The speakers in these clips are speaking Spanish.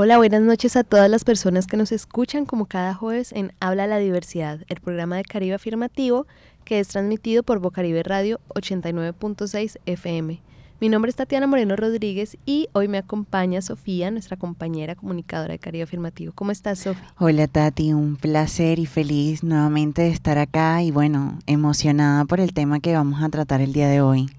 Hola, buenas noches a todas las personas que nos escuchan como cada jueves en Habla la Diversidad, el programa de Caribe Afirmativo que es transmitido por Bocaribe Radio 89.6 FM. Mi nombre es Tatiana Moreno Rodríguez y hoy me acompaña Sofía, nuestra compañera comunicadora de Caribe Afirmativo. ¿Cómo estás, Sofía? Hola, Tati. Un placer y feliz nuevamente de estar acá y bueno, emocionada por el tema que vamos a tratar el día de hoy.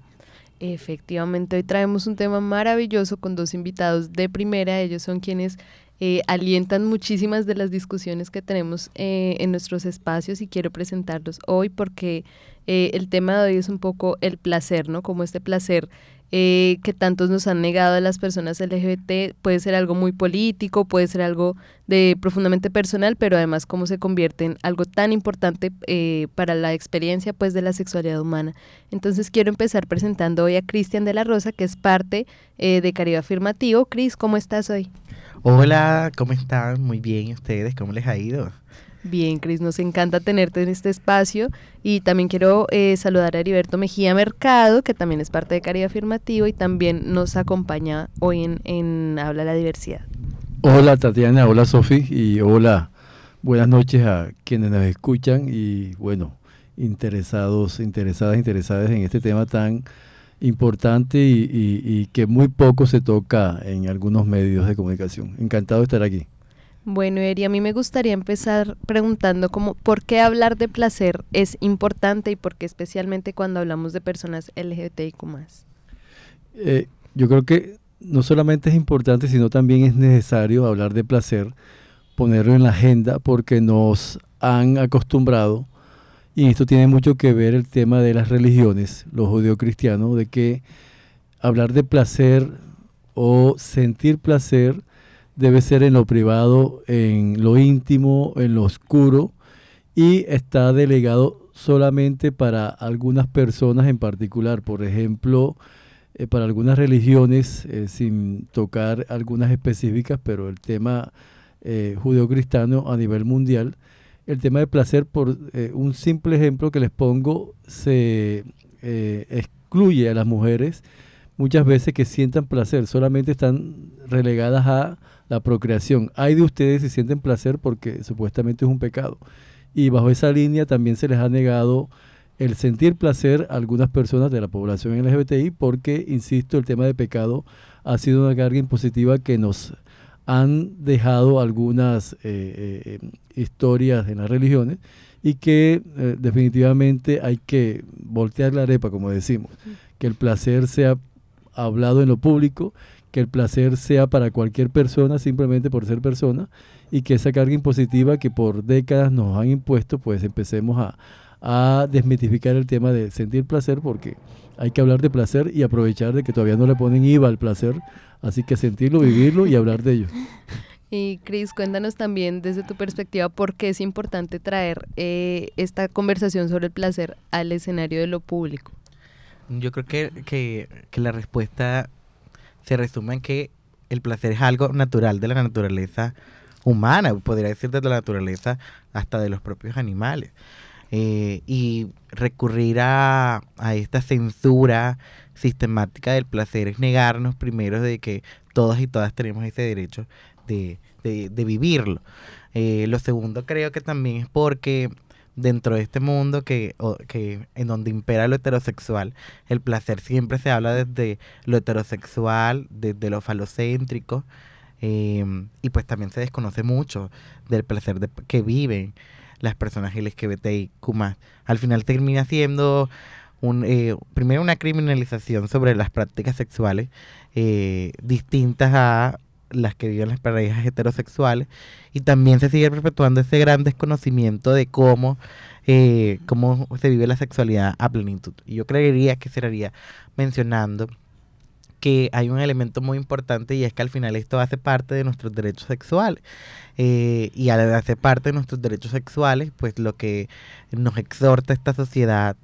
Efectivamente, hoy traemos un tema maravilloso con dos invitados de primera. Ellos son quienes eh, alientan muchísimas de las discusiones que tenemos eh, en nuestros espacios y quiero presentarlos hoy porque eh, el tema de hoy es un poco el placer, ¿no? Como este placer eh, que tantos nos han negado a las personas LGBT puede ser algo muy político, puede ser algo de profundamente personal, pero además cómo se convierte en algo tan importante eh, para la experiencia pues de la sexualidad humana. Entonces quiero empezar presentando hoy a Cristian de la Rosa, que es parte eh, de Caribe Afirmativo. Cris, ¿cómo estás hoy? Hola, ¿cómo están? Muy bien, ¿ustedes? ¿Cómo les ha ido? Bien, Cris, nos encanta tenerte en este espacio y también quiero eh, saludar a Heriberto Mejía Mercado, que también es parte de Caribe Afirmativo y también nos acompaña hoy en, en Habla la Diversidad. Hola Tatiana, hola Sofi y hola, buenas noches a quienes nos escuchan y bueno, interesados, interesadas, interesadas en este tema tan importante y, y que muy poco se toca en algunos medios de comunicación. Encantado de estar aquí. Bueno, Eri, a mí me gustaría empezar preguntando como por qué hablar de placer es importante y por qué especialmente cuando hablamos de personas LGBTIQ+. Eh, yo creo que no solamente es importante, sino también es necesario hablar de placer, ponerlo en la agenda, porque nos han acostumbrado, y esto tiene mucho que ver el tema de las religiones, los judeocristianos, de que hablar de placer o sentir placer debe ser en lo privado, en lo íntimo, en lo oscuro y está delegado solamente para algunas personas en particular. Por ejemplo, eh, para algunas religiones, eh, sin tocar algunas específicas, pero el tema eh, judeocristiano a nivel mundial, el tema de placer, por un simple ejemplo que les pongo, se excluye a las mujeres muchas veces que sientan placer, solamente están relegadas a la procreación. Hay de ustedes si sienten placer porque supuestamente es un pecado. Y bajo esa línea también se les ha negado el sentir placer a algunas personas de la población LGBTI porque, insisto, el tema de pecado ha sido una carga impositiva que nos han dejado algunas eh, eh, historias en las religiones y que eh, definitivamente hay que voltear la arepa, como decimos, que el placer sea hablado en lo público, que el placer sea para cualquier persona simplemente por ser persona y que esa carga impositiva que por décadas nos han impuesto, pues empecemos a, a desmitificar el tema de sentir placer porque hay que hablar de placer y aprovechar de que todavía no le ponen IVA al placer, así que sentirlo, vivirlo y hablar de ello. Y Cris, cuéntanos también desde tu perspectiva por qué es importante traer eh, esta conversación sobre el placer al escenario de lo público. Yo creo que, que, que la respuesta se resume en que el placer es algo natural de la naturaleza humana, podría decir de la naturaleza hasta de los propios animales. Eh, y recurrir a, a, esta censura sistemática del placer es negarnos primero de que todas y todas tenemos ese derecho de, de, de vivirlo. Eh, lo segundo creo que también es porque dentro de este mundo que, o, que en donde impera lo heterosexual, el placer siempre se habla desde lo heterosexual, desde lo falocéntrico, eh, y pues también se desconoce mucho del placer de, que viven las personas LGBTIQ+. Al final termina siendo un, eh, primero una criminalización sobre las prácticas sexuales eh, distintas a las que viven las parejas heterosexuales y también se sigue perpetuando ese gran desconocimiento de cómo, eh, cómo se vive la sexualidad a plenitud. Y yo creería que sería mencionando que hay un elemento muy importante y es que al final esto hace parte de nuestros derechos sexuales. Eh, y al hacer parte de nuestros derechos sexuales, pues lo que nos exhorta esta sociedad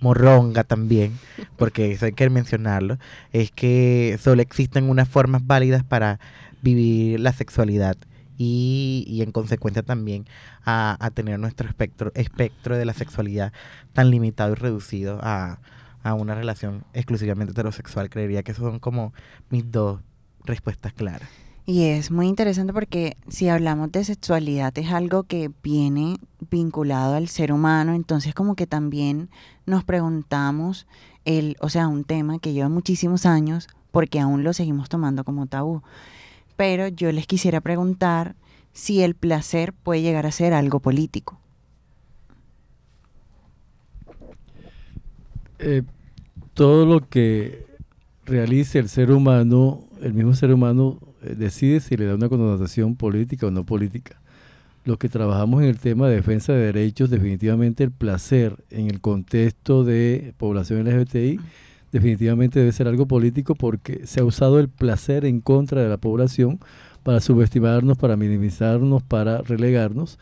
morronga también, porque eso hay que mencionarlo, es que solo existen unas formas válidas para vivir la sexualidad y, y en consecuencia también a, a, tener nuestro espectro, espectro de la sexualidad tan limitado y reducido a, a una relación exclusivamente heterosexual. Creería que son como mis dos respuestas claras. Y es muy interesante porque si hablamos de sexualidad es algo que viene vinculado al ser humano, entonces como que también nos preguntamos el, o sea, un tema que lleva muchísimos años porque aún lo seguimos tomando como tabú. Pero yo les quisiera preguntar si el placer puede llegar a ser algo político. Eh, todo lo que realice el ser humano, el mismo ser humano eh, decide si le da una connotación política o no política. Los que trabajamos en el tema de defensa de derechos, definitivamente el placer en el contexto de población LGBTI definitivamente debe ser algo político porque se ha usado el placer en contra de la población para subestimarnos, para minimizarnos, para relegarnos.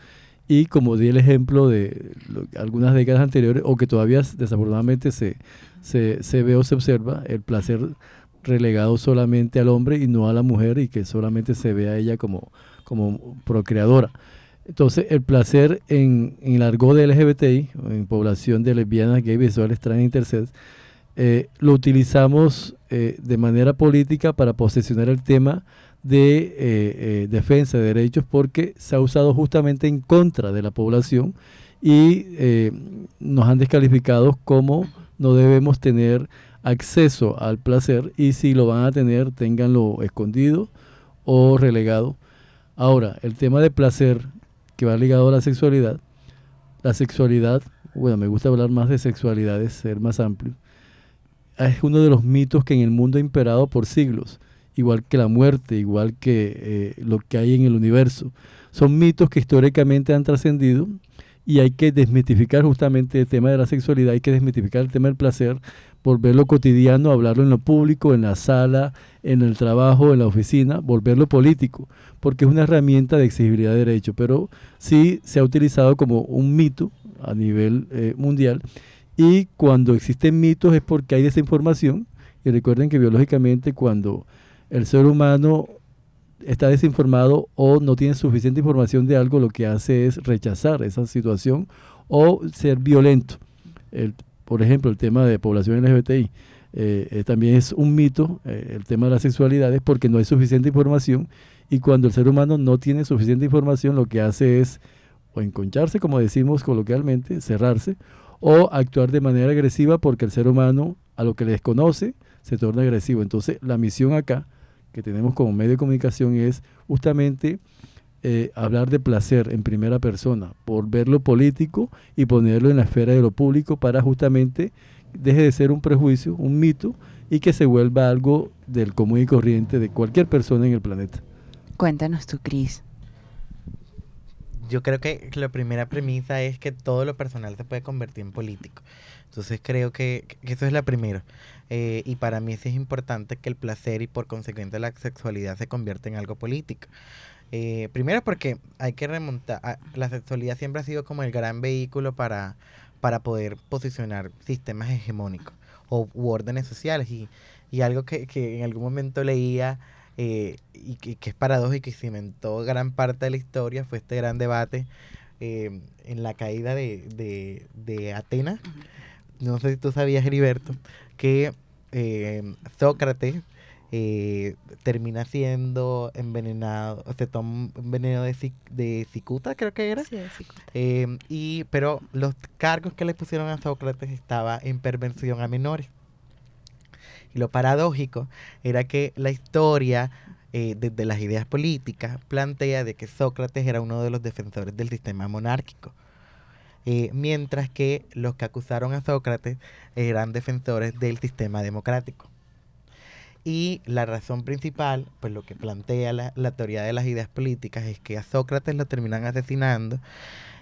Y como di el ejemplo de algunas décadas anteriores, o que todavía desafortunadamente se, se, ve o se observa, el placer relegado solamente al hombre y no a la mujer y que solamente se ve a ella como, como procreadora. Entonces, el placer en, en el de LGBTI, en población de lesbianas, gays, bisexuales, trans, intersex, eh, lo utilizamos eh, de manera política para posicionar el tema de eh, defensa de derechos porque se ha usado justamente en contra de la población y nos han descalificado como no debemos tener acceso al placer y si lo van a tener, tenganlo escondido o relegado. Ahora, el tema de placer que va ligado a la sexualidad, la sexualidad, bueno, me gusta hablar más de sexualidades, ser más amplio, es uno de los mitos que en el mundo ha imperado por siglos, igual que la muerte, igual que eh, lo que hay en el universo. Son mitos que históricamente han trascendido y hay que desmitificar justamente el tema de la sexualidad, hay que desmitificar el tema del placer, volverlo cotidiano, hablarlo en lo público, en la sala, en el trabajo, en la oficina, volverlo político, porque es una herramienta de exigibilidad de derecho, pero sí se ha utilizado como un mito a nivel eh, mundial y cuando existen mitos es porque hay desinformación y recuerden que biológicamente cuando el ser humano está desinformado o no tiene suficiente información de algo, lo que hace es rechazar esa situación o ser violento. Por ejemplo, el tema de población LGBTI eh, eh, también es un mito, eh, el tema de las sexualidades, porque no hay suficiente información y cuando el ser humano no tiene suficiente información, lo que hace es o enconcharse, como decimos coloquialmente, cerrarse, o actuar de manera agresiva porque el ser humano a lo que le desconoce se torna agresivo. Entonces, la misión acá que tenemos como medio de comunicación es justamente eh, hablar de placer en primera persona, por verlo político y ponerlo en la esfera de lo público para justamente deje de ser un prejuicio, un mito y que se vuelva algo del común y corriente de cualquier persona en el planeta. Cuéntanos tú, Cris. Yo creo que la primera premisa es que todo lo personal se puede convertir en político. Entonces creo que, eso es la primera. Eh, y para mí es importante que el placer y por consecuente la sexualidad se convierta en algo político. Eh, primero porque hay que remontar, la sexualidad siempre ha sido como el gran vehículo para, para poder posicionar sistemas hegemónicos o u órdenes sociales. Y, y algo que, que en algún momento leía eh, y que, es paradójico y cimentó gran parte de la historia fue este gran debate en la caída de, de Atenas no sé si tú sabías, Heriberto, que eh, Sócrates eh, termina siendo envenenado, se toma un veneno de, de cicuta, creo que era. Sí, de cicuta. Eh, y, pero los cargos que le pusieron a Sócrates estaba en perversión a menores. Y lo paradójico era que la historia desde las ideas políticas plantea de que Sócrates era uno de los defensores del sistema monárquico. Eh, mientras que los que acusaron a Sócrates eran defensores del sistema democrático. Y la razón principal, pues lo que plantea la, teoría de las ideas políticas es que a Sócrates lo terminan asesinando,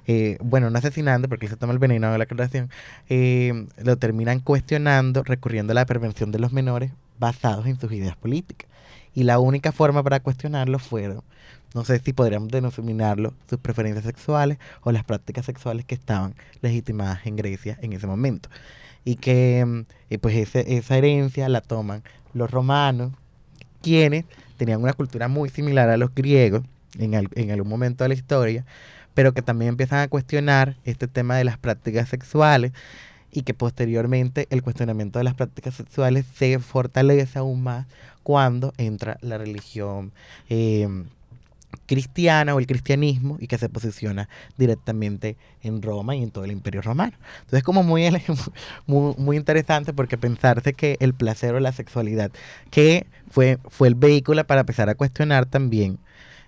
eh, bueno, no asesinando porque se toma el veneno de la creación, eh, lo terminan cuestionando recurriendo a la prevención de los menores basados en sus ideas políticas. Y la única forma para cuestionarlo fueron no sé si podríamos denominarlo sus preferencias sexuales o las prácticas sexuales que estaban legitimadas en Grecia en ese momento. Y que mm, pues esa herencia la toman los romanos, quienes tenían una cultura muy similar a los griegos en, en algún momento de la historia, pero que también empiezan a cuestionar este tema de las prácticas sexuales y que posteriormente el cuestionamiento de las prácticas sexuales se fortalece aún más cuando entra la religión eh, cristiana o el cristianismo y que se posiciona directamente en Roma y en todo el imperio romano. Entonces como muy, muy, muy interesante porque pensarse que el placer o la sexualidad, que fue, fue el vehículo para empezar a cuestionar también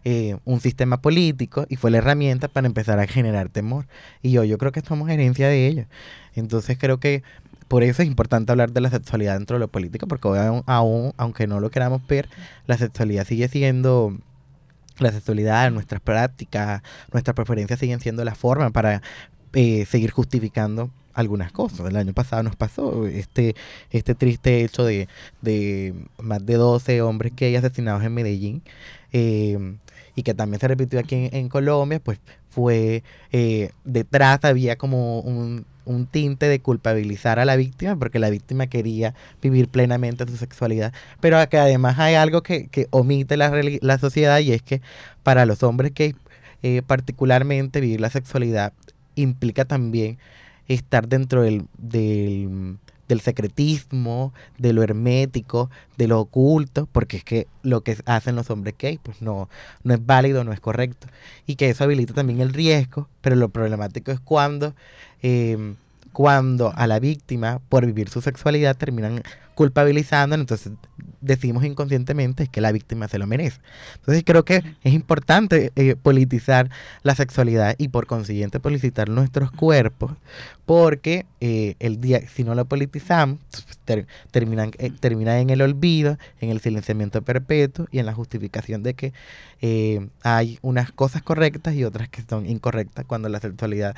eh, un sistema político y fue la herramienta para empezar a generar temor. Y yo, yo creo que somos herencia de ello. Entonces creo que por eso es importante hablar de la sexualidad dentro de lo político, porque aún, aunque no lo queramos ver, la sexualidad sigue siendo la sexualidad, nuestras prácticas, nuestras preferencias siguen siendo la forma para eh, seguir justificando algunas cosas. El año pasado nos pasó este, este triste hecho de, de más de 12 hombres que hay asesinados en Medellín. Eh, y que también se repitió aquí en, Colombia, pues fue eh, detrás había como un, un, tinte de culpabilizar a la víctima porque la víctima quería vivir plenamente su sexualidad, pero que además hay algo que, que omite la, la, sociedad y es que para los hombres que eh, particularmente vivir la sexualidad implica también estar dentro del, del del secretismo, de lo hermético, de lo oculto, porque es que lo que hacen los hombres gay, pues no, no es válido, no es correcto. Y que eso habilita también el riesgo, pero lo problemático es cuando, eh, cuando a la víctima, por vivir su sexualidad, terminan culpabilizando, entonces decimos inconscientemente que la víctima se lo merece. Entonces creo que es importante eh, politizar la sexualidad y por consiguiente politizar nuestros cuerpos, porque eh, el día, si no lo politizamos, pues, terminan, eh, termina en el olvido, en el silenciamiento perpetuo y en la justificación de que hay unas cosas correctas y otras que son incorrectas cuando la sexualidad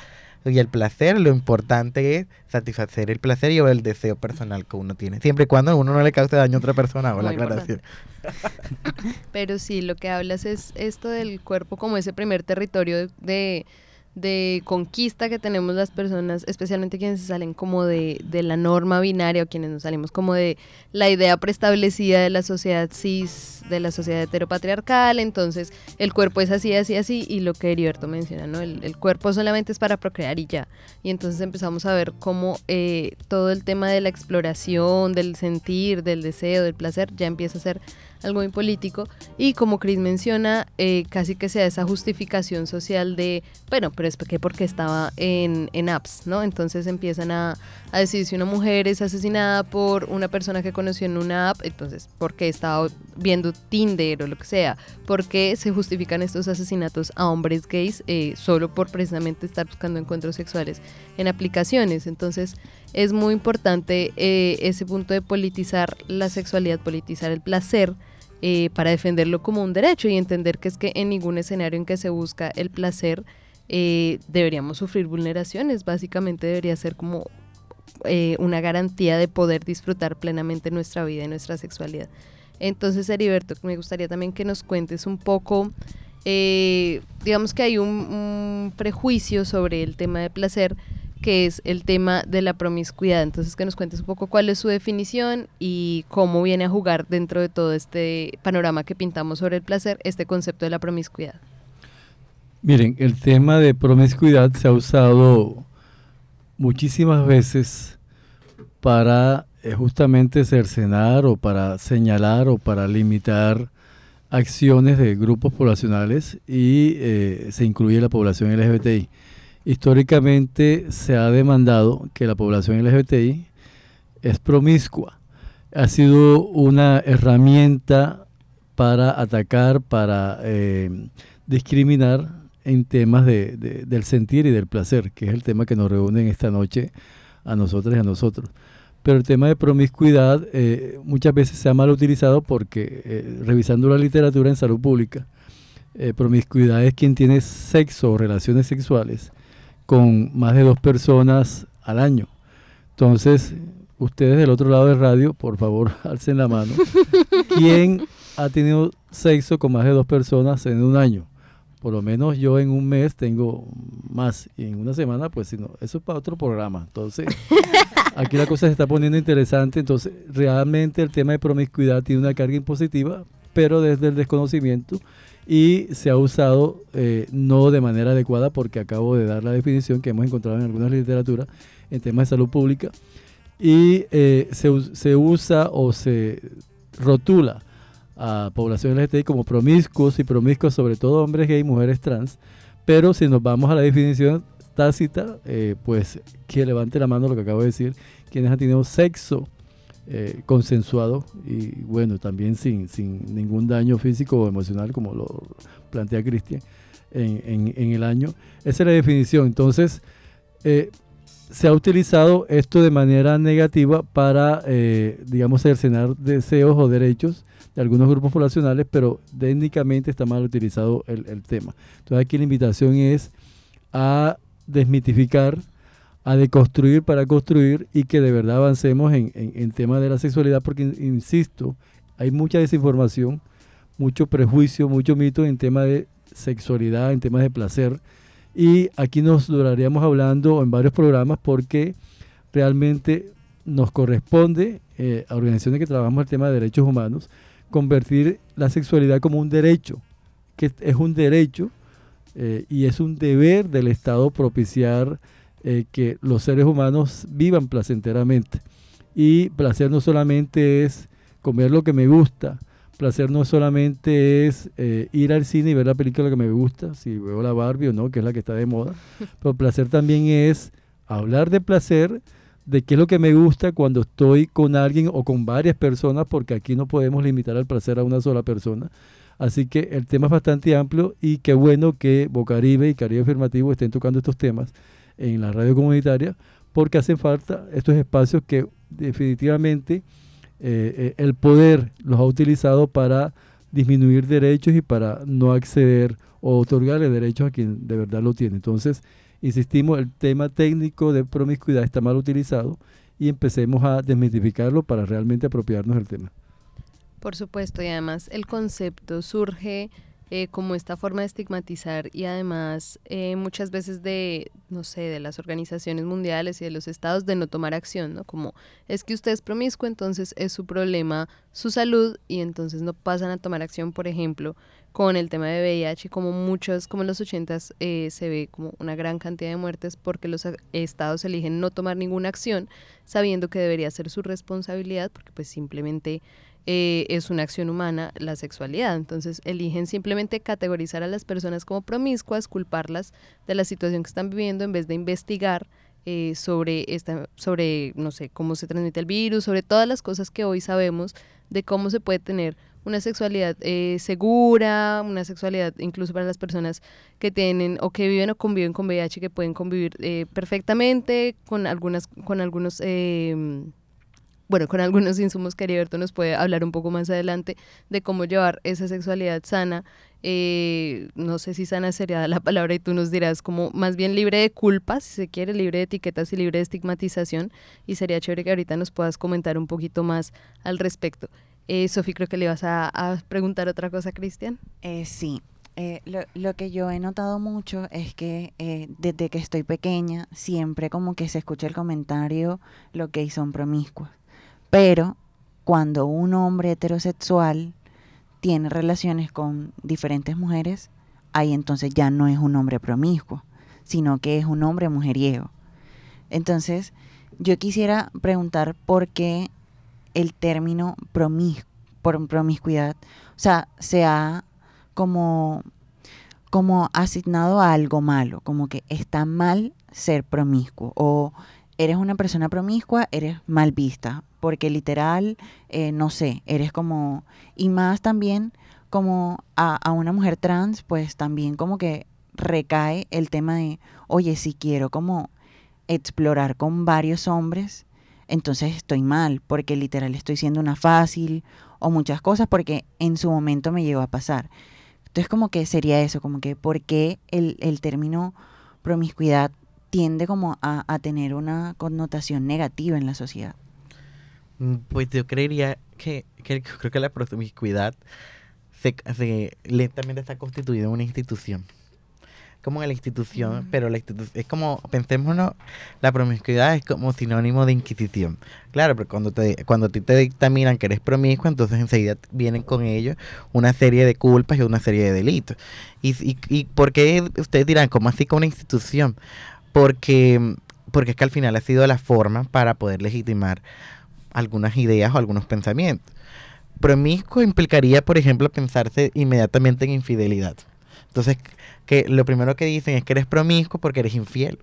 y el placer, lo importante es satisfacer el placer y el deseo personal que uno tiene, siempre y cuando uno no le cause daño a otra persona o la aclaración. Pero sí, lo que hablas es esto del cuerpo como ese primer territorio de de conquista que tenemos las personas, especialmente quienes salen como de, de, la norma binaria o quienes nos salimos como de la idea preestablecida de la sociedad cis, de la sociedad heteropatriarcal, entonces el cuerpo es así, así, así, y lo que Heriberto menciona, ¿no? El, el cuerpo solamente es para procrear y ya. Y entonces empezamos a ver cómo eh, todo el tema de la exploración, del sentir, del deseo, del placer, ya empieza a ser algo muy político. Y como Chris menciona, eh, casi que sea esa justificación social de, bueno, pero es que porque estaba en, en apps, ¿no? Entonces empiezan a, a, decir si una mujer es asesinada por una persona que conoció en una app, entonces, ¿por qué estaba viendo Tinder o lo que sea? ¿Por qué se justifican estos asesinatos a hombres gays eh, solo por precisamente estar buscando encuentros sexuales en aplicaciones? Entonces, es muy importante eh, ese punto de politizar la sexualidad, politizar el placer eh, para defenderlo como un derecho y entender que es que en ningún escenario en que se busca el placer eh, deberíamos sufrir vulneraciones. Básicamente debería ser como eh, una garantía de poder disfrutar plenamente nuestra vida y nuestra sexualidad. Entonces, Heriberto, me gustaría también que nos cuentes un poco, digamos que hay un prejuicio sobre el tema de placer que es el tema de la promiscuidad. Entonces, que nos cuentes un poco cuál es su definición y cómo viene a jugar dentro de todo este panorama que pintamos sobre el placer, este concepto de la promiscuidad. Miren, el tema de promiscuidad se ha usado muchísimas veces para eh, justamente cercenar o para señalar o para limitar acciones de grupos poblacionales y eh, se incluye la población LGBTI. Históricamente se ha demandado que la población LGBTI es promiscua. Ha sido una herramienta para atacar, para eh, discriminar en temas de, del sentir y del placer, que es el tema que nos reúne esta noche a nosotros y a nosotros. Pero el tema de promiscuidad eh, muchas veces se ha mal utilizado porque, eh, revisando la literatura en salud pública, promiscuidad es quien tiene sexo o relaciones sexuales con más de dos personas al año. Entonces, ustedes del otro lado del radio, por favor, alcen la mano. ¿Quién ha tenido sexo con más de dos personas en un año? Por lo menos yo en un mes tengo más y en una semana, pues si no, eso es para otro programa. Entonces, aquí la cosa se está poniendo interesante. Entonces, realmente el tema de promiscuidad tiene una carga impositiva, pero desde el desconocimiento y se ha usado eh, no de manera adecuada porque acabo de dar la definición que hemos encontrado en algunas literaturas en temas de salud pública. Y eh, se, se, usa o se rotula a población LGTBI como promiscuos y promiscuos sobre todo hombres gay y mujeres trans. Pero si nos vamos a la definición tácita eh, pues que levante la mano lo que acabo de decir quienes han tenido sexo eh, consensuado y bueno, también sin, sin ningún daño físico o emocional como lo plantea Cristian en, en, el año. Esa es la definición. Entonces, eh, se ha utilizado esto de manera negativa para, eh, digamos, cercenar deseos o derechos de algunos grupos poblacionales, pero técnicamente está mal utilizado el, el tema. Entonces aquí la invitación es a desmitificar a deconstruir para construir y que de verdad avancemos en, en, tema de la sexualidad, porque, insisto, hay mucha desinformación, mucho prejuicio, mucho mito en tema de sexualidad, en temas de placer. Y aquí nos duraríamos hablando en varios programas porque realmente nos corresponde eh, a organizaciones que trabajamos el tema de derechos humanos convertir la sexualidad como un derecho, que es un derecho eh, y es un deber del Estado propiciar eh, que los seres humanos vivan placenteramente. Y placer no solamente es comer lo que me gusta, placer no solamente es eh, ir al cine y ver la película que me gusta, si veo la Barbie o no, que es la que está de moda, pero placer también es hablar de placer, de qué es lo que me gusta cuando estoy con alguien o con varias personas, porque aquí no podemos limitar el placer a una sola persona. Así que el tema es bastante amplio y qué bueno que Bocaribe y Caribe Afirmativo estén tocando estos temas en la radio comunitaria, porque hacen falta estos espacios que definitivamente eh, eh, el poder los ha utilizado para disminuir derechos y para no acceder o otorgarle derechos a quien de verdad lo tiene. Entonces, insistimos, el tema técnico de promiscuidad está mal utilizado y empecemos a desmitificarlo para realmente apropiarnos del tema. Por supuesto, y además el concepto surge eh, como esta forma de estigmatizar y además eh, muchas veces de, no sé, de las organizaciones mundiales y de los estados de no tomar acción, ¿no? Como es que usted es promiscuo, entonces es su problema su salud y entonces no pasan a tomar acción, por ejemplo, con el tema de VIH, como muchos, como en los ochentas eh, se ve como una gran cantidad de muertes porque los estados eligen no tomar ninguna acción sabiendo que debería ser su responsabilidad porque pues simplemente eh, es una acción humana la sexualidad. Entonces eligen simplemente categorizar a las personas como promiscuas, culparlas de la situación que están viviendo en vez de investigar eh, sobre esta, sobre no sé cómo se transmite el virus, sobre todas las cosas que hoy sabemos de cómo se puede tener una sexualidad eh, segura, una sexualidad incluso para las personas que tienen o que viven o conviven con VIH, que pueden convivir perfectamente con algunas, con algunos bueno, con algunos insumos que Heriberto nos puede hablar un poco más adelante de cómo llevar esa sexualidad sana. Eh, no sé si sana sería la palabra y tú nos dirás como más bien libre de culpas, si se quiere, libre de etiquetas y libre de estigmatización. Y sería chévere que ahorita nos puedas comentar un poquito más al respecto. Eh, Sofi, creo que le ibas a, preguntar otra cosa, Cristian. Eh, sí, eh, lo, lo, que yo he notado mucho es que eh, desde que estoy pequeña siempre como que se escucha el comentario lo que son promiscuos. Pero cuando un hombre heterosexual tiene relaciones con diferentes mujeres, ahí entonces ya no es un hombre promiscuo, sino que es un hombre mujeriego. Entonces, yo quisiera preguntar por qué el término promiscuidad, o sea, se ha como, como asignado a algo malo, como que está mal ser promiscuo o eres una persona promiscua, eres mal vista porque literal, eh, no sé, eres como, y más también como a, a, una mujer trans, pues también como que recae el tema de, oye, si quiero como explorar con varios hombres, entonces estoy mal, porque literal estoy siendo una fácil o muchas cosas, porque en su momento me llegó a pasar. Entonces como que sería eso, como que por qué el, el término promiscuidad tiende como a, a tener una connotación negativa en la sociedad. Mm, pues yo creería que, creo que la promiscuidad se, lentamente está constituida en una institución. como en la institución, pero la institución es como, pensémonos, la promiscuidad es como sinónimo de inquisición. Claro, pero cuando te cuando a ti te dictaminan que eres promiscuo, entonces enseguida vienen con ellos una serie de culpas y una serie de delitos. ¿Y, y, y por qué ustedes dirán, cómo así con una institución? Porque, porque es que al final ha sido la forma para poder legitimar algunas ideas o algunos pensamientos. Promiscuo implicaría, por ejemplo, pensarse inmediatamente en infidelidad. Entonces, que lo primero que dicen es que eres promiscuo porque eres infiel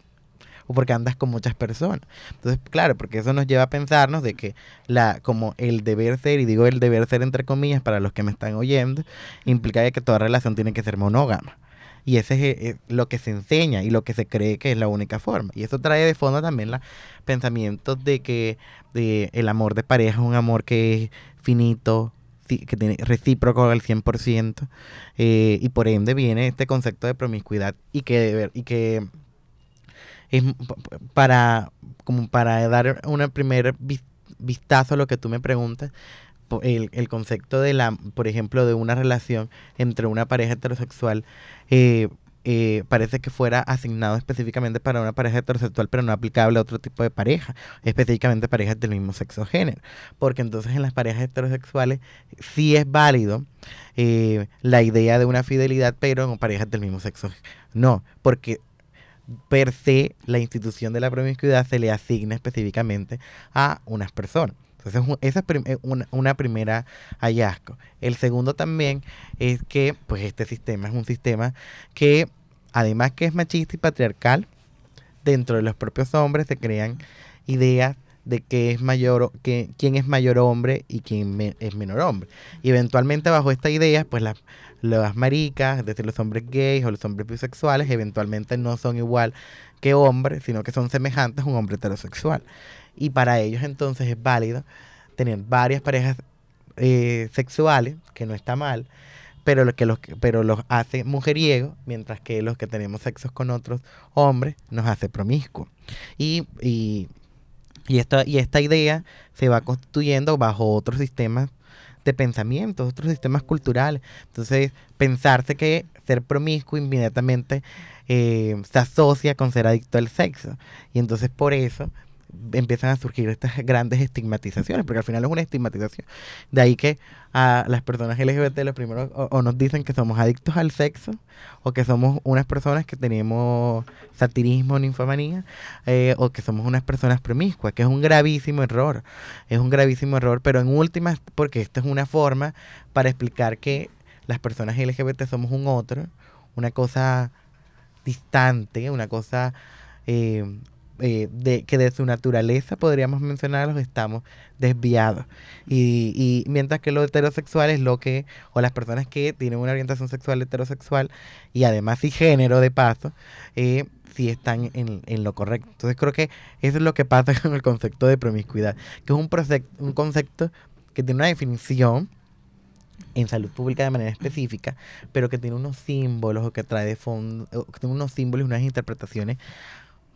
o porque andas con muchas personas. Entonces, claro, porque eso nos lleva a pensarnos de que la como el deber ser, y digo el deber ser entre comillas para los que me están oyendo, implica que toda relación tiene que ser monógama. Y ese es, eh, lo que se enseña y lo que se cree que es la única forma. Y eso trae de fondo también los pensamientos de que de el amor de pareja es un amor que es finito, que tiene recíproco al 100%, eh, y por ende viene este concepto de promiscuidad y que, y que es para, como para dar una primer vistazo a lo que tú me preguntas, el, el, concepto de la, por ejemplo, de una relación entre una pareja heterosexual eh, eh, parece que fuera asignado específicamente para una pareja heterosexual, pero no aplicable a otro tipo de pareja, específicamente parejas del mismo sexo género. Porque entonces en las parejas heterosexuales sí es válido eh, la idea de una fidelidad, pero en parejas del mismo sexo no, porque per se la institución de la promiscuidad se le asigna específicamente a unas personas. Entonces, esa es una, primera hallazgo. El segundo también es que, pues, este sistema es un sistema que, además que es machista y patriarcal, dentro de los propios hombres se crean ideas de qué es mayor, que, quién es mayor hombre y quién es menor hombre. Y eventualmente bajo esta idea, pues las, las maricas, es decir, los hombres gays o los hombres bisexuales, eventualmente no son igual que hombres, sino que son semejantes a un hombre heterosexual y para ellos entonces es válido tener varias parejas eh, sexuales, que no está mal, pero lo que los pero los hace mujeriego, mientras que los que tenemos sexos con otros hombres nos hace promiscuo. Y, y, y, esta, y esta idea se va constituyendo bajo otros sistemas de pensamiento, otros sistemas culturales. Entonces, pensarse que ser promiscuo inmediatamente eh, se asocia con ser adicto al sexo. Y entonces por eso empiezan a surgir estas grandes estigmatizaciones, porque al final es una estigmatización. De ahí que a las personas LGBT los primeros o, nos dicen que somos adictos al sexo o que somos unas personas que tenemos satirismo, ninfomanía eh, o que somos unas personas promiscuas, que es un gravísimo error. Es un gravísimo error, pero en últimas, porque esta es una forma para explicar que las personas LGBT somos un otro, una cosa distante, una cosa eh, eh, de, que de su naturaleza, podríamos mencionarlos, estamos desviados. Y, y mientras que los heterosexuales, lo que, o las personas que tienen una orientación sexual heterosexual y además y género de paso, eh, sí están en, en, lo correcto. Entonces creo que eso es lo que pasa con el concepto de promiscuidad, que es un concepto que tiene una definición en salud pública de manera específica, pero que tiene unos símbolos o que trae de fondo, que tiene unos símbolos y unas interpretaciones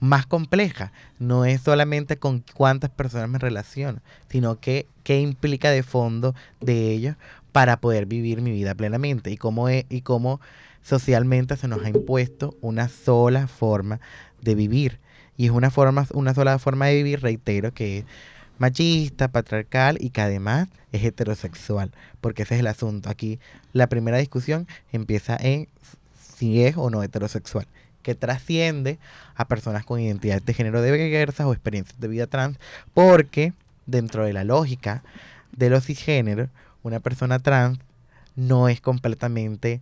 más compleja. No es solamente con cuántas personas me relaciono, sino que qué implica de fondo de ellos para poder vivir mi vida plenamente y cómo, es, y cómo socialmente se nos ha impuesto una sola forma de vivir. Y es una, forma, una sola forma de vivir, reitero, que es machista, patriarcal y que además es heterosexual, porque ese es el asunto. Aquí la primera discusión empieza en si es o no heterosexual que trasciende a personas con identidades de género diversas o experiencias de vida trans, porque dentro de la lógica de los cisgéneros, una persona trans no es completamente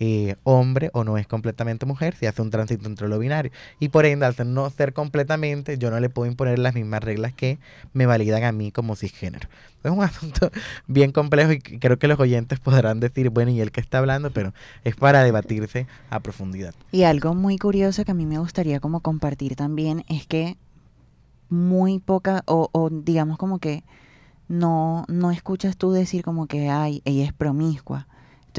eh, hombre o no es completamente mujer, si hace un tránsito entre lo binario. Y por ende, al no ser completamente, yo no le puedo imponer las mismas reglas que me validan a mí como cisgénero. Es un asunto bien complejo y creo que los oyentes podrán decir, bueno, ¿y el que está hablando? Pero es para debatirse a profundidad. Y algo muy curioso que a mí me gustaría como compartir también es que muy poca, o, o digamos como que no, no escuchas tú decir como que, ay, ella es promiscua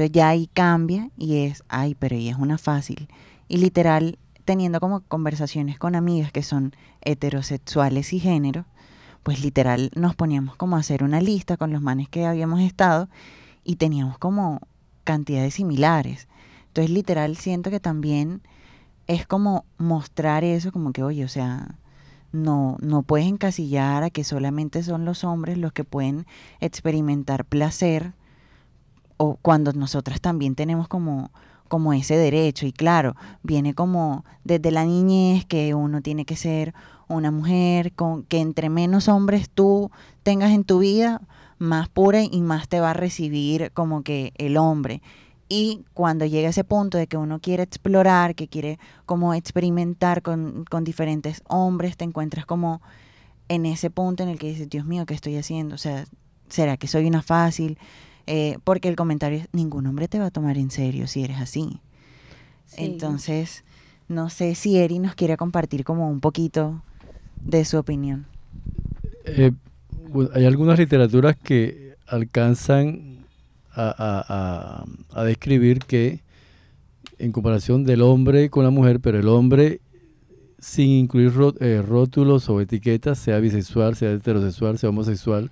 entonces ya ahí cambia y es, ay, pero ella es una fácil. Y literal, teniendo como conversaciones con amigas que son heterosexuales y género, pues literal nos poníamos como a hacer una lista con los manes que habíamos estado y teníamos como cantidades similares. Entonces literal siento que también es como mostrar eso, como que, oye, o sea, no, no puedes encasillar a que solamente son los hombres los que pueden experimentar placer, o cuando nosotras también tenemos como como ese derecho y claro, viene como desde la niñez que uno tiene que ser una mujer con que entre menos hombres tú tengas en tu vida, más pura y más te va a recibir como que el hombre. Y cuando llega ese punto de que uno quiere explorar, que quiere como experimentar con, con diferentes hombres, te encuentras como en ese punto en el que dices, Dios mío, ¿qué estoy haciendo? O sea, ¿será que soy una fácil? Eh, porque el comentario es, ningún hombre te va a tomar en serio si eres así. Entonces, no sé si Eri nos quiere compartir como un poquito de su opinión. Eh, hay algunas literaturas que alcanzan a, describir que en comparación del hombre con la mujer, pero el hombre sin incluir eh, rótulos o etiquetas, sea bisexual, sea heterosexual, sea homosexual,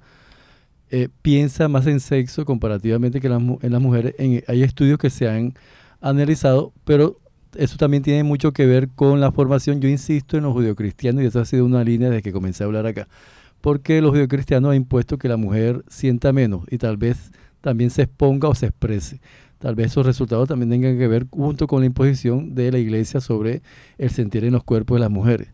eh, piensa más en sexo comparativamente que en las mujeres. hay estudios que se han analizado, pero eso también tiene mucho que ver con la formación. Yo insisto en los judeocristianos y esa ha sido una línea desde que comencé a hablar acá. Porque los judeocristianos han impuesto que la mujer sienta menos y tal vez también se exponga o se exprese. Tal vez esos resultados también tengan que ver junto con la imposición de la iglesia sobre el sentir en los cuerpos de las mujeres.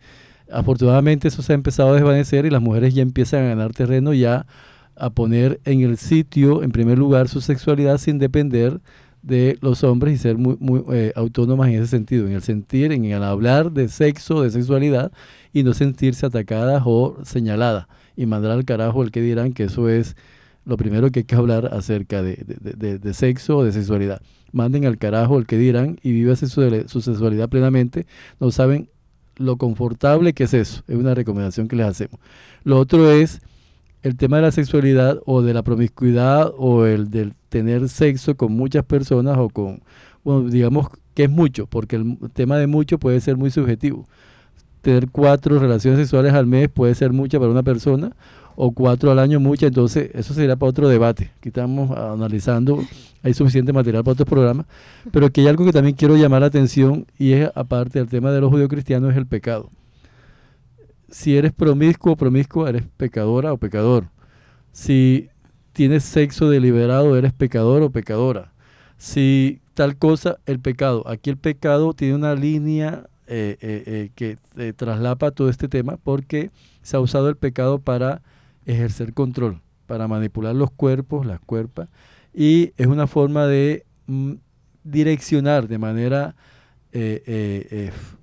Afortunadamente eso se ha empezado a desvanecer y las mujeres ya empiezan a ganar terreno ya a poner en el sitio, en primer lugar, su sexualidad sin depender de los hombres y ser muy, muy eh, autónomas en ese sentido, en el sentir, en el hablar de sexo, de sexualidad y no sentirse atacadas o señaladas y mandar al carajo el que dirán que eso es lo primero que hay que hablar acerca de, sexo o de sexualidad. Manden al carajo el que dirán y viva su, su sexualidad plenamente. No saben lo confortable que es eso. Es una recomendación que les hacemos. Lo otro es el tema de la sexualidad o de la promiscuidad o el del tener sexo con muchas personas o con, bueno, digamos que es mucho, porque el tema de mucho puede ser muy subjetivo. Tener cuatro relaciones sexuales al mes puede ser mucha para una persona o cuatro al año mucha, entonces eso sería para otro debate. Aquí estamos analizando, hay suficiente material para otros programas, pero que hay algo que también quiero llamar la atención y es aparte del tema de los judíos cristianos es el pecado si eres promiscuo o promiscua, eres pecadora o pecador. Si tienes sexo deliberado, eres pecador o pecadora. Si tal cosa, el pecado. Aquí el pecado tiene una línea eh, eh, eh, que traslapa todo este tema porque se ha usado el pecado para ejercer control, para manipular los cuerpos, las cuerpas, y es una forma de mm, direccionar de manera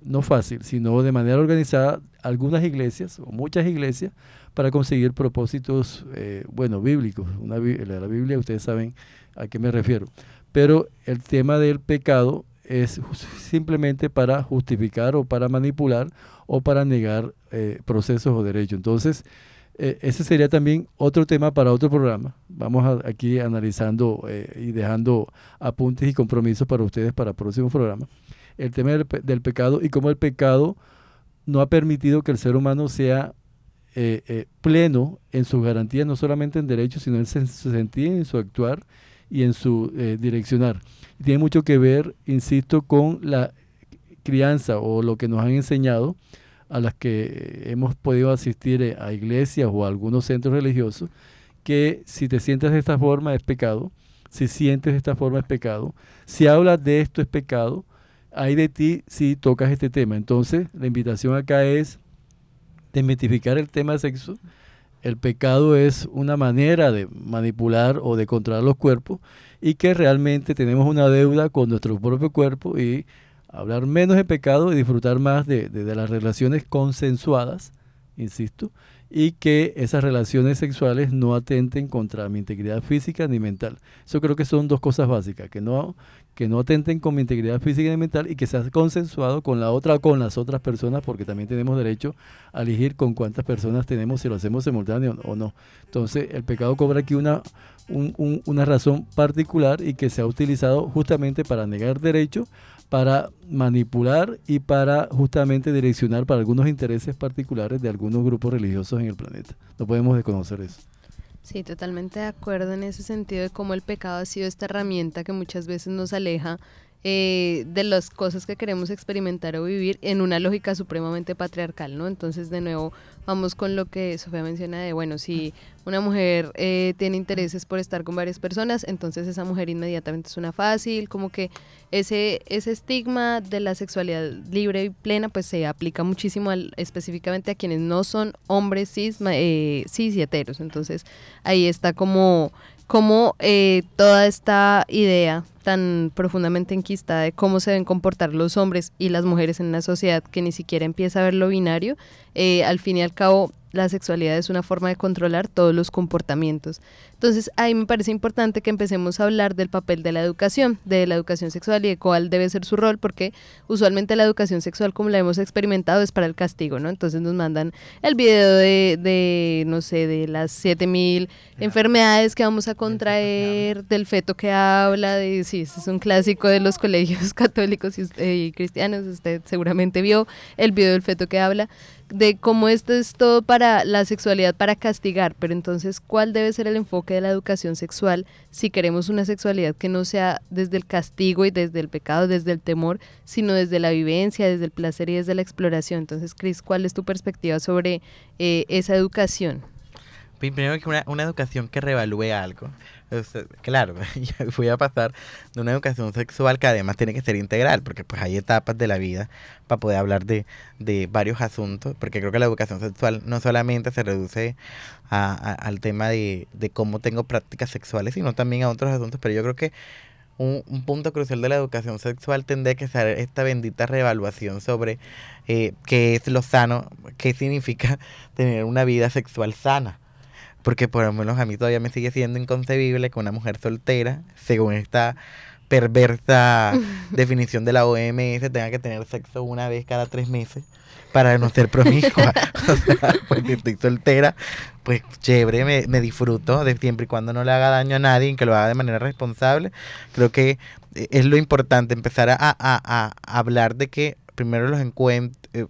no fácil, sino de manera organizada algunas iglesias o muchas iglesias para conseguir propósitos, eh, bueno, bíblicos. Una, la Biblia, ustedes saben a qué me refiero. Pero el tema del pecado es simplemente para justificar o para manipular o para negar eh, procesos o derechos. Entonces, eh, ese sería también otro tema para otro programa. Vamos aquí analizando y dejando apuntes y compromisos para ustedes para próximos programas. El tema del, pecado y cómo el pecado no ha permitido que el ser humano sea eh, eh, pleno en sus garantías, no solamente en derechos, sino en su sentir, en su actuar y en su eh, direccionar. tiene mucho que ver, insisto, con la crianza o lo que nos han enseñado a las que hemos podido asistir a iglesias o a algunos centros religiosos, que si te sientes de esta forma es pecado, si sientes de esta forma es pecado, si hablas de esto es pecado, hay de ti si tocas este tema. Entonces, la invitación acá es desmitificar el tema de sexo. El pecado es una manera de manipular o de controlar los cuerpos y que realmente tenemos una deuda con nuestro propio cuerpo y hablar menos de pecado y disfrutar más de, de las relaciones consensuadas, insisto, y que esas relaciones sexuales no atenten contra mi integridad física ni mental. Eso creo que son dos cosas básicas, que no, que no atenten con mi integridad física y mental y que sea consensuado con la otra o con las otras personas, porque también tenemos derecho a elegir con cuántas personas tenemos, si lo hacemos simultáneo o no. Entonces, el pecado cobra aquí una, una razón particular y que se ha utilizado justamente para negar derecho para manipular y para justamente direccionar para algunos intereses particulares de algunos grupos religiosos en el planeta. No podemos desconocer eso. Sí, totalmente de acuerdo en ese sentido de cómo el pecado ha sido esta herramienta que muchas veces nos aleja eh, de las cosas que queremos experimentar o vivir en una lógica supremamente patriarcal, ¿no? Entonces, de nuevo, vamos con lo que Sofía menciona de, bueno, si una mujer eh, tiene intereses por estar con varias personas, entonces esa mujer inmediatamente es una fácil, como que ese, ese estigma de la sexualidad libre y plena, pues se aplica muchísimo al, específicamente a quienes no son hombres cis, eh, cis y heteros. Entonces, ahí está como cómo eh, toda esta idea tan profundamente enquistada de cómo se deben comportar los hombres y las mujeres en una sociedad que ni siquiera empieza a ver lo binario, eh, al fin y al cabo la sexualidad es una forma de controlar todos los comportamientos. Entonces, ahí me parece importante que empecemos a hablar del papel de la educación, de la educación sexual y de cuál debe ser su rol, porque usualmente la educación sexual, como la hemos experimentado, es para el castigo, ¿no? Entonces nos mandan el video de, de no sé, de las 7000 enfermedades que vamos a contraer, del feto que habla, de, sí, ese es un clásico de los colegios católicos y, y cristianos, usted seguramente vio el video del feto que habla de cómo esto es todo para la sexualidad para castigar, pero entonces, ¿cuál debe ser el enfoque de la educación sexual si queremos una sexualidad que no sea desde el castigo y desde el pecado, desde el temor, sino desde la vivencia, desde el placer y desde la exploración? Entonces, Cris, ¿cuál es tu perspectiva sobre eh, esa educación? Primero que una, una educación que revalúe algo. Claro, voy a pasar de una educación sexual que además tiene que ser integral, porque pues hay etapas de la vida para poder hablar de, de varios asuntos, porque creo que la educación sexual no solamente se reduce a, al tema de, de cómo tengo prácticas sexuales, sino también a otros asuntos, pero yo creo que un, un, punto crucial de la educación sexual tendría que ser esta bendita reevaluación sobre eh, qué es lo sano, qué significa tener una vida sexual sana. Porque por lo menos a mí todavía me sigue siendo inconcebible que una mujer soltera, según esta perversa definición de la OMS, tenga que tener sexo una vez cada tres meses para no ser promiscua. o sea, porque estoy soltera, pues chévere, me, me, disfruto de siempre y cuando no le haga daño a nadie y que lo haga de manera responsable. Creo que eh, es lo importante, empezar a, a, a hablar de que primero los encuentros, eh,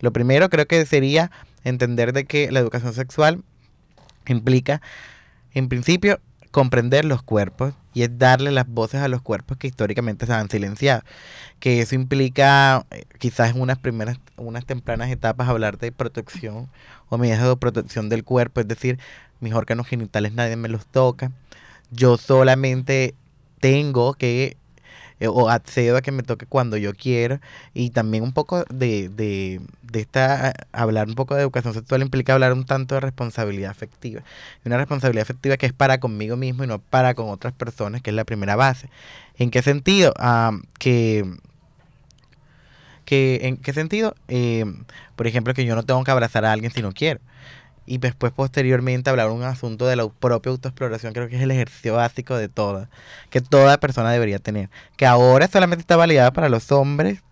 lo primero creo que sería entender de que la educación sexual implica, en principio, comprender los cuerpos y es darle las voces a los cuerpos que históricamente se han silenciado. Que eso implica, eh, quizás en unas primeras, unas tempranas etapas, hablar de protección o medidas de protección del cuerpo, es decir, mis órganos genitales nadie me los toca. Yo solamente tengo que eh, o accedo a que me toque cuando yo quiero y también un poco de, de, de esta, hablar un poco de educación sexual implica hablar un tanto de responsabilidad afectiva. Una responsabilidad afectiva que es para conmigo mismo y no para con otras personas, que es la primera base. ¿En qué sentido? Que que en qué sentido eh, por ejemplo que yo no tengo que abrazar a alguien si no quiero y después posteriormente hablar un asunto de la propia autoexploración, creo que es el ejercicio básico de toda, que toda persona debería tener, que ahora solamente está validada para los hombres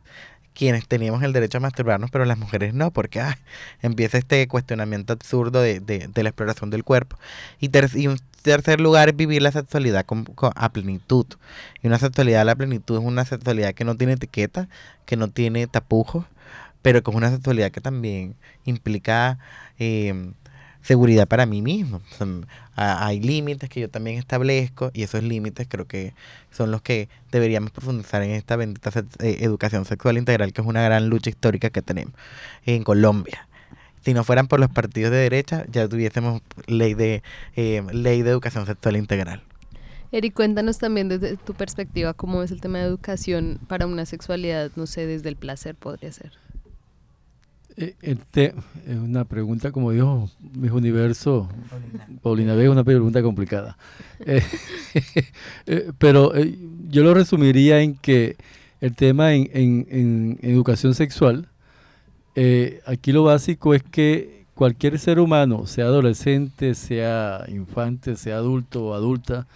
quienes teníamos el derecho a masturbarnos, pero las mujeres no, porque empieza este cuestionamiento absurdo de, de, de, la exploración del cuerpo. Y, ter, y tercer lugar vivir la sexualidad con, con, a plenitud. Y una sexualidad a la plenitud es una sexualidad que no tiene etiqueta, que no tiene tapujos, pero que es una sexualidad que también implica... Eh, seguridad para mí mismo. Hay límites que yo también establezco y esos límites creo que son los que deberíamos profundizar en esta bendita eh, educación sexual integral, que es una gran lucha histórica que tenemos en Colombia. Si no fueran por los partidos de derecha, ya tuviésemos ley de, eh, ley de educación sexual integral. Eric, cuéntanos también desde tu perspectiva cómo es el tema de educación para una sexualidad, no sé, desde el placer podría ser. Este, es una pregunta, como dijo mi universo, Paulina Vega, una pregunta complicada. Eh, eh, pero eh, yo lo resumiría en que el tema en, en, en educación sexual, eh, aquí lo básico es que cualquier ser humano, sea adolescente, sea infante, sea adulto o adulta,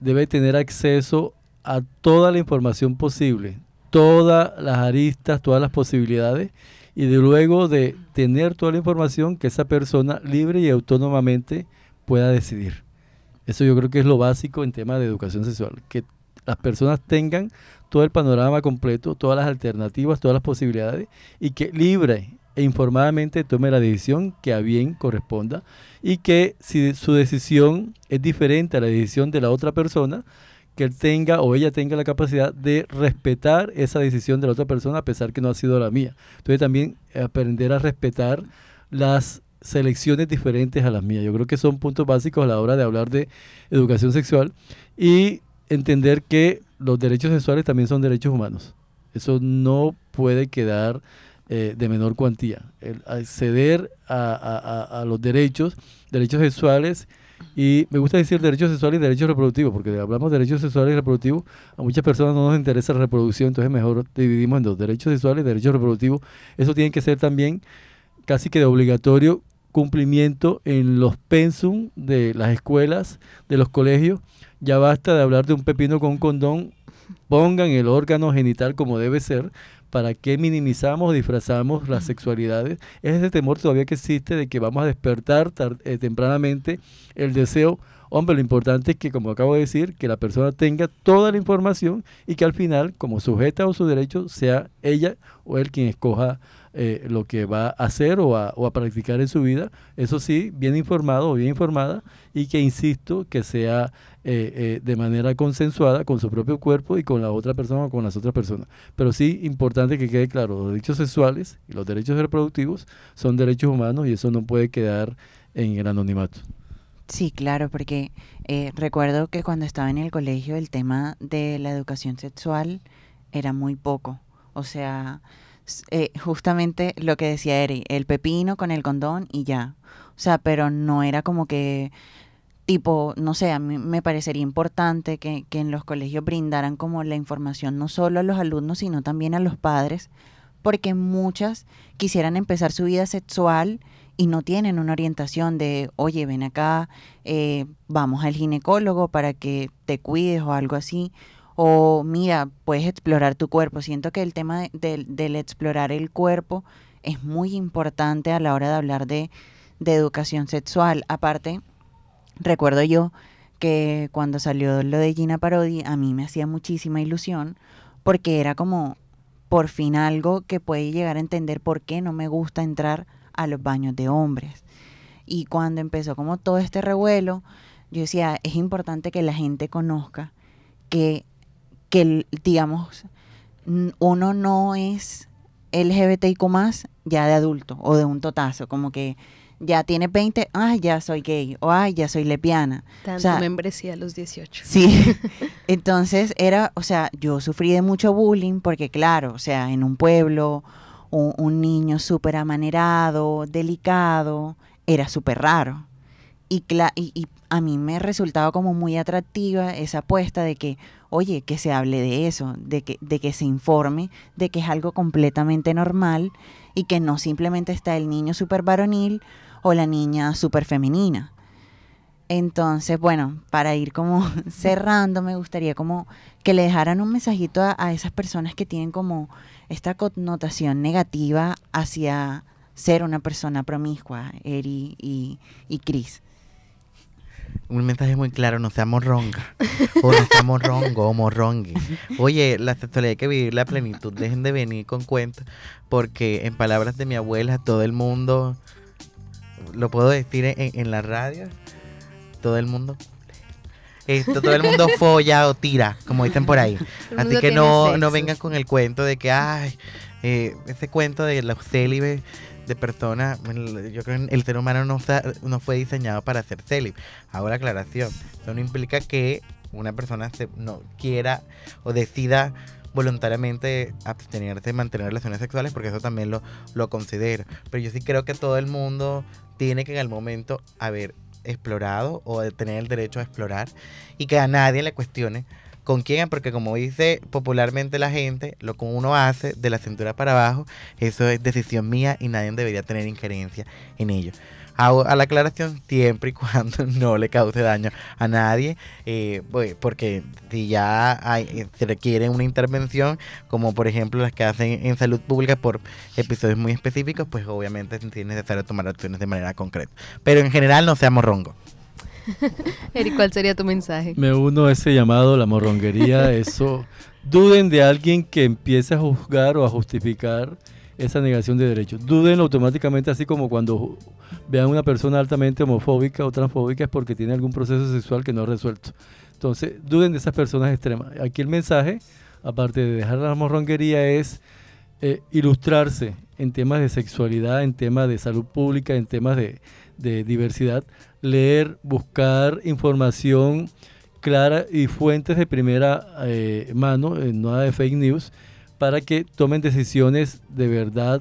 debe tener acceso a toda la información posible, todas las aristas, todas las posibilidades y de luego de tener toda la información que esa persona libre y autónomamente pueda decidir. Eso yo creo que es lo básico en tema de educación sexual, que las personas tengan todo el panorama completo, todas las alternativas, todas las posibilidades y que libre e informadamente tome la decisión que a bien corresponda y que si su decisión es diferente a la decisión de la otra persona, que él tenga o ella tenga la capacidad de respetar esa decisión de la otra persona a pesar que no ha sido la mía. Entonces también aprender a respetar las selecciones diferentes a las mías. Yo creo que son puntos básicos a la hora de hablar de educación sexual y entender que los derechos sexuales también son derechos humanos. Eso no puede quedar eh, de menor cuantía. El acceder a, a, los derechos, derechos sexuales, y me gusta decir derechos sexuales y derechos reproductivos, porque hablamos de derechos sexuales y reproductivos, a muchas personas no nos interesa la reproducción, entonces mejor dividimos en dos, derechos sexuales y derechos reproductivos. Eso tiene que ser también casi que de obligatorio cumplimiento en los pensum de las escuelas, de los colegios. Ya basta de hablar de un pepino con un condón, pongan el órgano genital como debe ser, para que minimizamos o disfrazamos las sexualidades. Es ese temor todavía que existe de que vamos a despertar eh, tempranamente el deseo. Hombre, lo importante es que, como acabo de decir, que la persona tenga toda la información y que al final, como sujeta a su derecho, sea ella o él quien escoja eh, lo que va a hacer o a, o a, practicar en su vida, eso sí, bien informado o bien informada, y que, insisto, que sea eh, eh, de manera consensuada con su propio cuerpo y con la otra persona o con las otras personas. Pero sí, importante que quede claro, los derechos sexuales y los derechos reproductivos son derechos humanos y eso no puede quedar en el anonimato. Sí, claro, porque recuerdo que cuando estaba en el colegio el tema de la educación sexual era muy poco. O sea, eh, justamente lo que decía Eri, el pepino con el condón y ya. O sea, pero no era como que, tipo, no sé, a mí me parecería importante que, que en los colegios brindaran como la información no solo a los alumnos, sino también a los padres, porque muchas quisieran empezar su vida sexual y no tienen una orientación de, oye, ven acá, eh, vamos al ginecólogo para que te cuides o algo así o mira, puedes explorar tu cuerpo. Siento que el tema del explorar el cuerpo es muy importante a la hora de hablar de, de educación sexual. Aparte, recuerdo yo que cuando salió lo de Gina Parodi, a mí me hacía muchísima ilusión porque era como por fin algo que puede llegar a entender por qué no me gusta entrar a los baños de hombres. Y cuando empezó como todo este revuelo, yo decía, es importante que la gente conozca que que, digamos, uno no es LGBTIQ más ya de adulto o de un totazo, como que ya tiene 20, ay, ya soy gay, o ay, ya soy lesbiana. Tanto membresía a los 18. Sí, entonces era, o sea, yo sufrí de mucho bullying porque claro, o sea, en un pueblo, un, niño súper amanerado, delicado, era súper raro. Y, a mí me resultaba como muy atractiva esa apuesta de que, oye, que se hable de eso, de que, de que se informe de que es algo completamente normal y que no simplemente está el niño súper varonil o la niña súper femenina. Entonces, bueno, para ir como cerrando, me gustaría como que le dejaran un mensajito a, esas personas que tienen como esta connotación negativa hacia ser una persona promiscua, Eri y, y Cris un mensaje muy claro, no seamos ronga, o no seamos rongo o morrongue. Oye, la sexualidad hay que vivir la plenitud, dejen de venir con cuentos, porque en palabras de mi abuela, todo el mundo, lo puedo decir en, la radio, todo el mundo esto, todo el mundo folla o tira, como dicen por ahí. Así que no, no vengan con el cuento de que, ay, eh, ese cuento de los célibes de personas, yo creo que el ser humano no, no fue diseñado para ser célibe. Ahora aclaración, eso no implica que una persona se, no quiera o decida voluntariamente abstenerse de mantener relaciones sexuales, porque eso también lo, lo considero. Pero yo sí creo que todo el mundo tiene que en el momento haber explorado o tener el derecho a explorar y que a nadie le cuestione ¿Con quién? Porque como dice popularmente la gente, lo que uno hace de la cintura para abajo, eso es decisión mía y nadie debería tener injerencia en ello. A, la aclaración siempre y cuando no le cause daño a nadie, eh, porque si ya hay, eh, se requiere una intervención, como por ejemplo las que hacen en salud pública por episodios muy específicos, pues obviamente es necesario tomar acciones de manera concreta. Pero en general no seamos rongos. Eric, ¿cuál sería tu mensaje? Me uno a ese llamado, la morronguería, eso. Duden de alguien que empiece a juzgar o a justificar esa negación de derechos. Duden automáticamente, así como cuando vean una persona altamente homofóbica o transfóbica es porque tiene algún proceso sexual que no ha resuelto. Entonces, duden de esas personas extremas. Aquí el mensaje, aparte de dejar la morronguería, es eh, ilustrarse en temas de sexualidad, en temas de salud pública, en temas de, diversidad, leer, buscar información clara y fuentes de primera eh, mano, eh, nada de fake news, para que tomen decisiones de verdad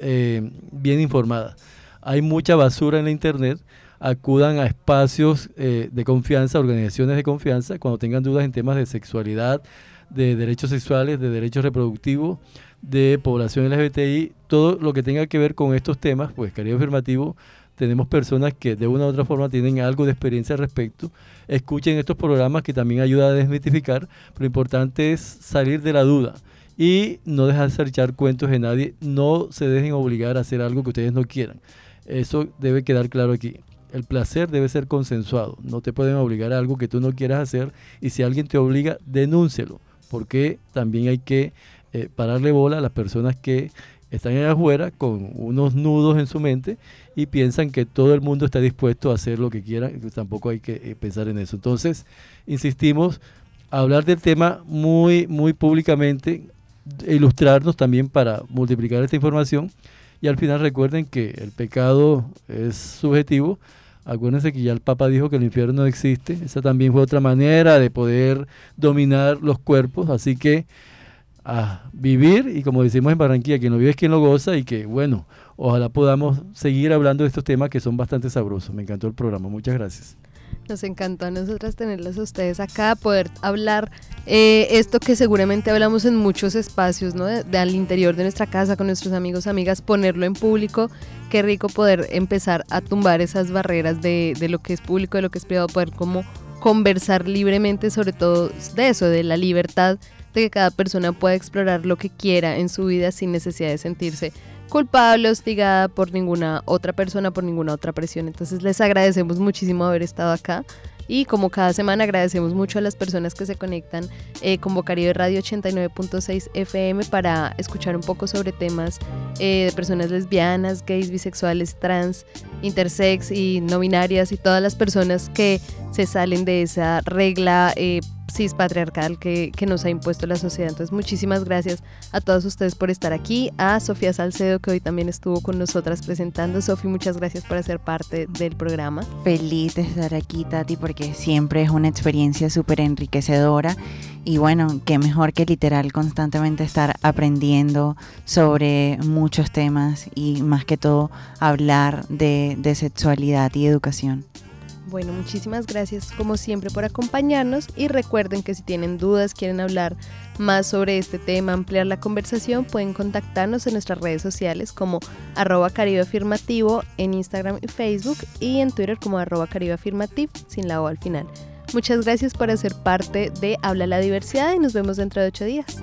bien informadas. Hay mucha basura en la Internet, acudan a espacios de confianza, organizaciones de confianza, cuando tengan dudas en temas de sexualidad, de derechos sexuales, de derechos reproductivos, de población LGBTI, todo lo que tenga que ver con estos temas, pues Caribe Afirmativo, tenemos personas que de una u otra forma tienen algo de experiencia al respecto. Escuchen estos programas que también ayudan a desmitificar, pero lo importante es salir de la duda y no dejarse echar cuentos de nadie, no se dejen obligar a hacer algo que ustedes no quieran. Eso debe quedar claro aquí. El placer debe ser consensuado, no te pueden obligar a algo que tú no quieras hacer y si alguien te obliga, denúncielo, porque también hay que eh, pararle bola a las personas que están en afuera con unos nudos en su mente y piensan que todo el mundo está dispuesto a hacer lo que quieran, tampoco hay que eh, pensar en eso. Entonces, insistimos, hablar del tema muy, muy públicamente, ilustrarnos también para multiplicar esta información y al final recuerden que el pecado es subjetivo. Acuérdense que ya el Papa dijo que el infierno no existe. Esa también fue otra manera de poder dominar los cuerpos. Así que a vivir y como decimos en Barranquilla, que no vive es quien lo goza y que bueno, ojalá podamos seguir hablando de estos temas que son bastante sabrosos. Me encantó el programa, muchas gracias. Nos encantó a nosotras tenerlas a ustedes acá, poder hablar eh, esto que seguramente hablamos en muchos espacios, ¿no? De, al interior de nuestra casa, con nuestros amigos, amigas, ponerlo en público. Qué rico poder empezar a tumbar esas barreras de, de lo que es público, de lo que es privado, poder como conversar libremente sobre todo de eso, de la libertad de que cada persona pueda explorar lo que quiera en su vida sin necesidad de sentirse culpable, hostigada por ninguna otra persona, por ninguna otra presión. Entonces les agradecemos muchísimo haber estado acá. Y como cada semana agradecemos mucho a las personas que se conectan eh, con Bocaribe Radio 89.6 FM para escuchar un poco sobre temas eh, de personas lesbianas, gays, bisexuales, trans, intersex y no binarias y todas las personas que se salen de esa regla eh, cis patriarcal que, que, nos ha impuesto la sociedad. Entonces, muchísimas gracias a todos ustedes por estar aquí. A Sofía Salcedo, que hoy también estuvo con nosotras presentando. Sofi, muchas gracias por ser parte del programa. Feliz de estar aquí, Tati, porque siempre es una experiencia súper enriquecedora. Y bueno, qué mejor que literal constantemente estar aprendiendo sobre muchos temas y más que todo hablar de, de sexualidad y educación. Bueno, muchísimas gracias como siempre por acompañarnos y recuerden que si tienen dudas, quieren hablar más sobre este tema, ampliar la conversación, pueden contactarnos en nuestras redes sociales como arroba caribe afirmativo en Instagram y Facebook y en Twitter como arroba caribe sin la O al final. Muchas gracias por hacer parte de Habla la Diversidad y nos vemos dentro de ocho días.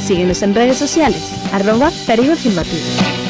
Síguenos en redes sociales, arroba Caribe Afirmativo.